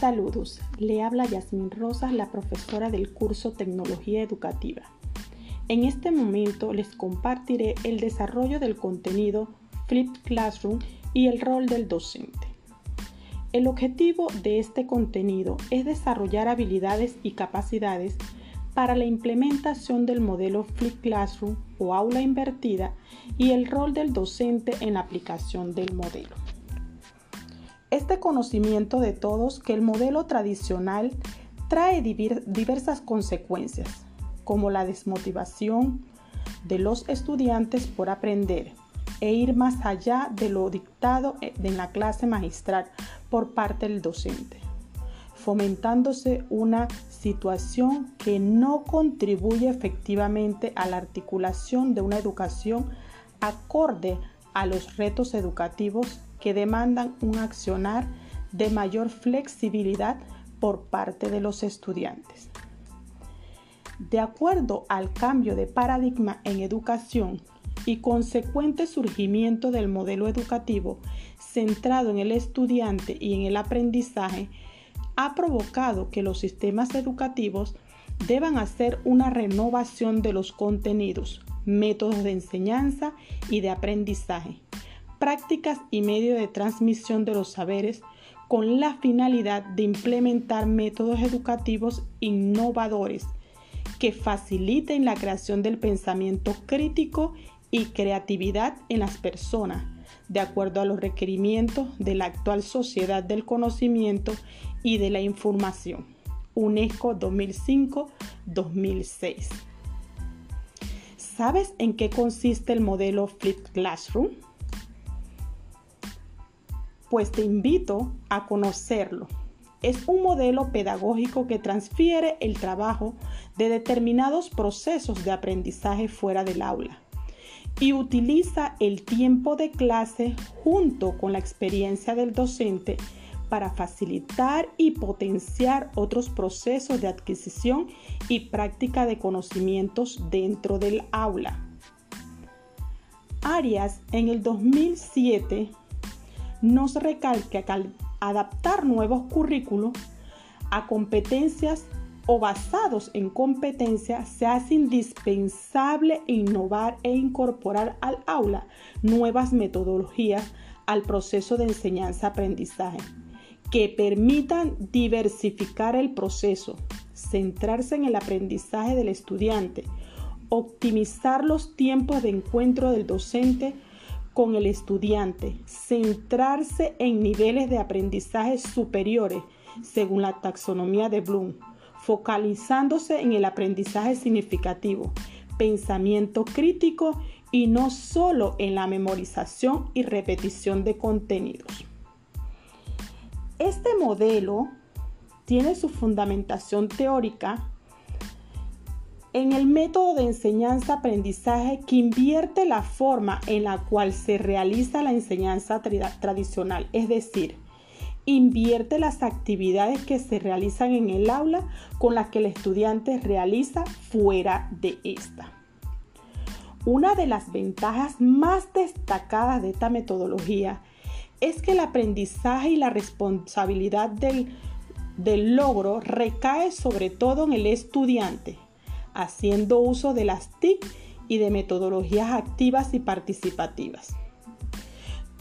Saludos, le habla Yasmin Rosas, la profesora del curso Tecnología Educativa. En este momento les compartiré el desarrollo del contenido Flipped Classroom y el rol del docente. El objetivo de este contenido es desarrollar habilidades y capacidades para la implementación del modelo Flipped Classroom o aula invertida y el rol del docente en la aplicación del modelo. Este conocimiento de todos que el modelo tradicional trae diversas consecuencias, como la desmotivación de los estudiantes por aprender e ir más allá de lo dictado en la clase magistral por parte del docente, fomentándose una situación que no contribuye efectivamente a la articulación de una educación acorde a los retos educativos que demandan un accionar de mayor flexibilidad por parte de los estudiantes. De acuerdo al cambio de paradigma en educación y consecuente surgimiento del modelo educativo centrado en el estudiante y en el aprendizaje, ha provocado que los sistemas educativos deban hacer una renovación de los contenidos, métodos de enseñanza y de aprendizaje, prácticas y medios de transmisión de los saberes con la finalidad de implementar métodos educativos innovadores que faciliten la creación del pensamiento crítico y creatividad en las personas, de acuerdo a los requerimientos de la actual sociedad del conocimiento y de la información. UNESCO 2005-2006. ¿Sabes en qué consiste el modelo Flipped Classroom? Pues te invito a conocerlo. Es un modelo pedagógico que transfiere el trabajo de determinados procesos de aprendizaje fuera del aula y utiliza el tiempo de clase junto con la experiencia del docente para facilitar y potenciar otros procesos de adquisición y práctica de conocimientos dentro del aula. Arias en el 2007 nos recalca que al adaptar nuevos currículos a competencias o basados en competencias, se hace indispensable innovar e incorporar al aula nuevas metodologías al proceso de enseñanza-aprendizaje que permitan diversificar el proceso, centrarse en el aprendizaje del estudiante, optimizar los tiempos de encuentro del docente con el estudiante, centrarse en niveles de aprendizaje superiores según la taxonomía de Bloom, focalizándose en el aprendizaje significativo, pensamiento crítico y no solo en la memorización y repetición de contenidos. Este modelo tiene su fundamentación teórica en el método de enseñanza-aprendizaje que invierte la forma en la cual se realiza la enseñanza tradicional, es decir, invierte las actividades que se realizan en el aula con las que el estudiante realiza fuera de esta. Una de las ventajas más destacadas de esta metodología es que el aprendizaje y la responsabilidad del, del logro recae sobre todo en el estudiante, haciendo uso de las TIC y de metodologías activas y participativas.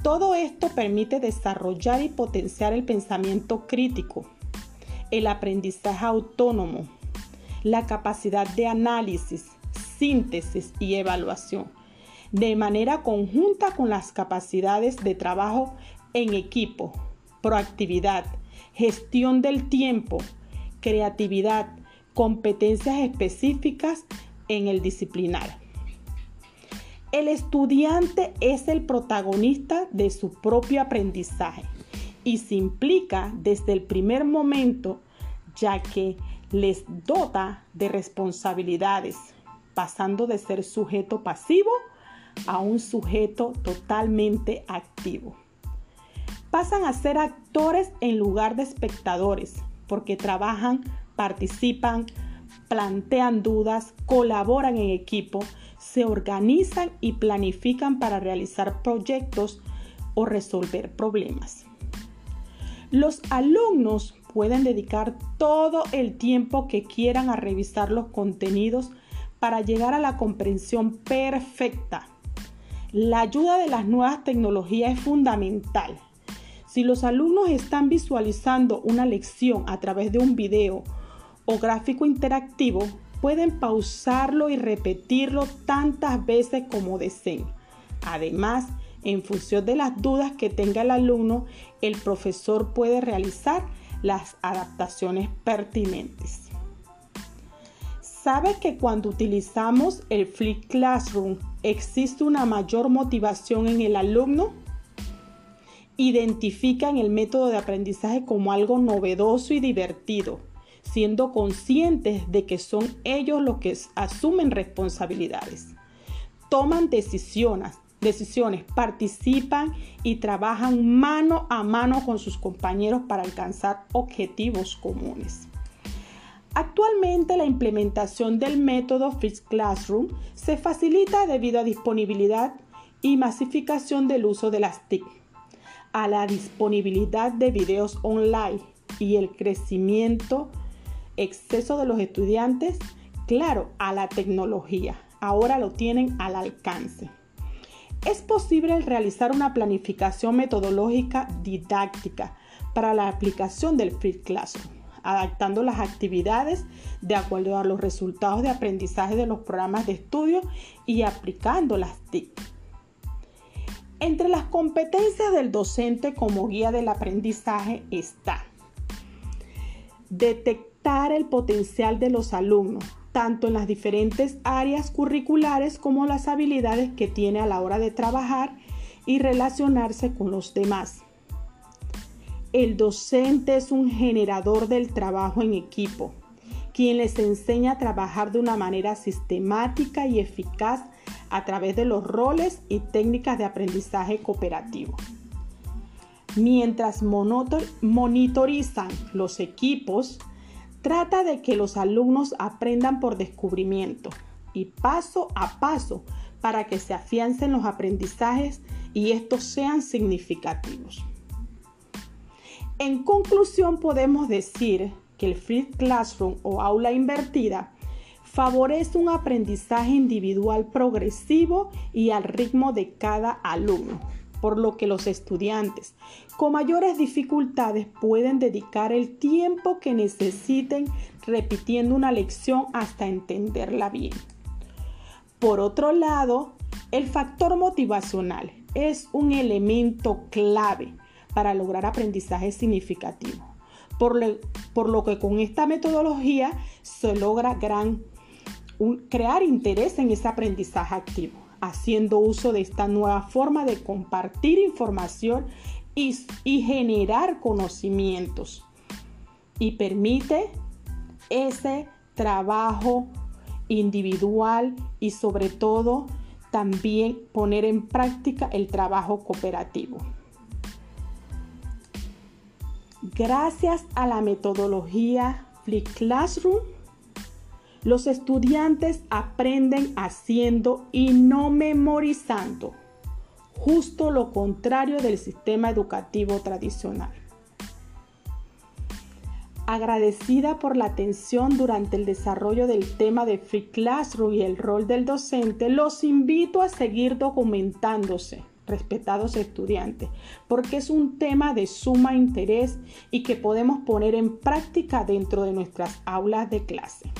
Todo esto permite desarrollar y potenciar el pensamiento crítico, el aprendizaje autónomo, la capacidad de análisis, síntesis y evaluación, de manera conjunta con las capacidades de trabajo en equipo, proactividad, gestión del tiempo, creatividad, competencias específicas en el disciplinar. El estudiante es el protagonista de su propio aprendizaje y se implica desde el primer momento ya que les dota de responsabilidades, pasando de ser sujeto pasivo a un sujeto totalmente activo. Pasan a ser actores en lugar de espectadores porque trabajan participan, plantean dudas, colaboran en equipo, se organizan y planifican para realizar proyectos o resolver problemas. Los alumnos pueden dedicar todo el tiempo que quieran a revisar los contenidos para llegar a la comprensión perfecta. La ayuda de las nuevas tecnologías es fundamental. Si los alumnos están visualizando una lección a través de un video o gráfico interactivo, pueden pausarlo y repetirlo tantas veces como deseen. Además, en función de las dudas que tenga el alumno, el profesor puede realizar las adaptaciones pertinentes. ¿Sabe que cuando utilizamos el Flip Classroom existe una mayor motivación en el alumno? Identifican el método de aprendizaje como algo novedoso y divertido, siendo conscientes de que son ellos los que asumen responsabilidades. Toman decisiones, decisiones, participan y trabajan mano a mano con sus compañeros para alcanzar objetivos comunes. Actualmente la implementación del método Fixed Classroom se facilita debido a disponibilidad y masificación del uso de las TIC, a la disponibilidad de videos online y el crecimiento exceso de los estudiantes, claro, a la tecnología. Ahora lo tienen al alcance. Es posible realizar una planificación metodológica didáctica para la aplicación del Free Classroom, adaptando las actividades de acuerdo a los resultados de aprendizaje de los programas de estudio y aplicando las TIC. Entre las competencias del docente como guía del aprendizaje está detectar el potencial de los alumnos, tanto en las diferentes áreas curriculares como las habilidades que tiene a la hora de trabajar y relacionarse con los demás. El docente es un generador del trabajo en equipo, quien les enseña a trabajar de una manera sistemática y eficaz a través de los roles y técnicas de aprendizaje cooperativo. Mientras monitorizan los equipos, Trata de que los alumnos aprendan por descubrimiento y paso a paso para que se afiancen los aprendizajes y estos sean significativos. En conclusión, podemos decir que el Free Classroom o aula invertida favorece un aprendizaje individual progresivo y al ritmo de cada alumno por lo que los estudiantes con mayores dificultades pueden dedicar el tiempo que necesiten repitiendo una lección hasta entenderla bien. Por otro lado, el factor motivacional es un elemento clave para lograr aprendizaje significativo, por, lo, que con esta metodología se logra crear interés en ese aprendizaje activo haciendo uso de esta nueva forma de compartir información y, generar conocimientos. Y permite ese trabajo individual y sobre todo también poner en práctica el trabajo cooperativo. Gracias a la metodología Flip Classroom, los estudiantes aprenden haciendo y no memorizando, justo lo contrario del sistema educativo tradicional. Agradecida por la atención durante el desarrollo del tema de Free Classroom y el rol del docente, los invito a seguir documentándose respetados estudiantes, porque es un tema de suma interés y que podemos poner en práctica dentro de nuestras aulas de clase.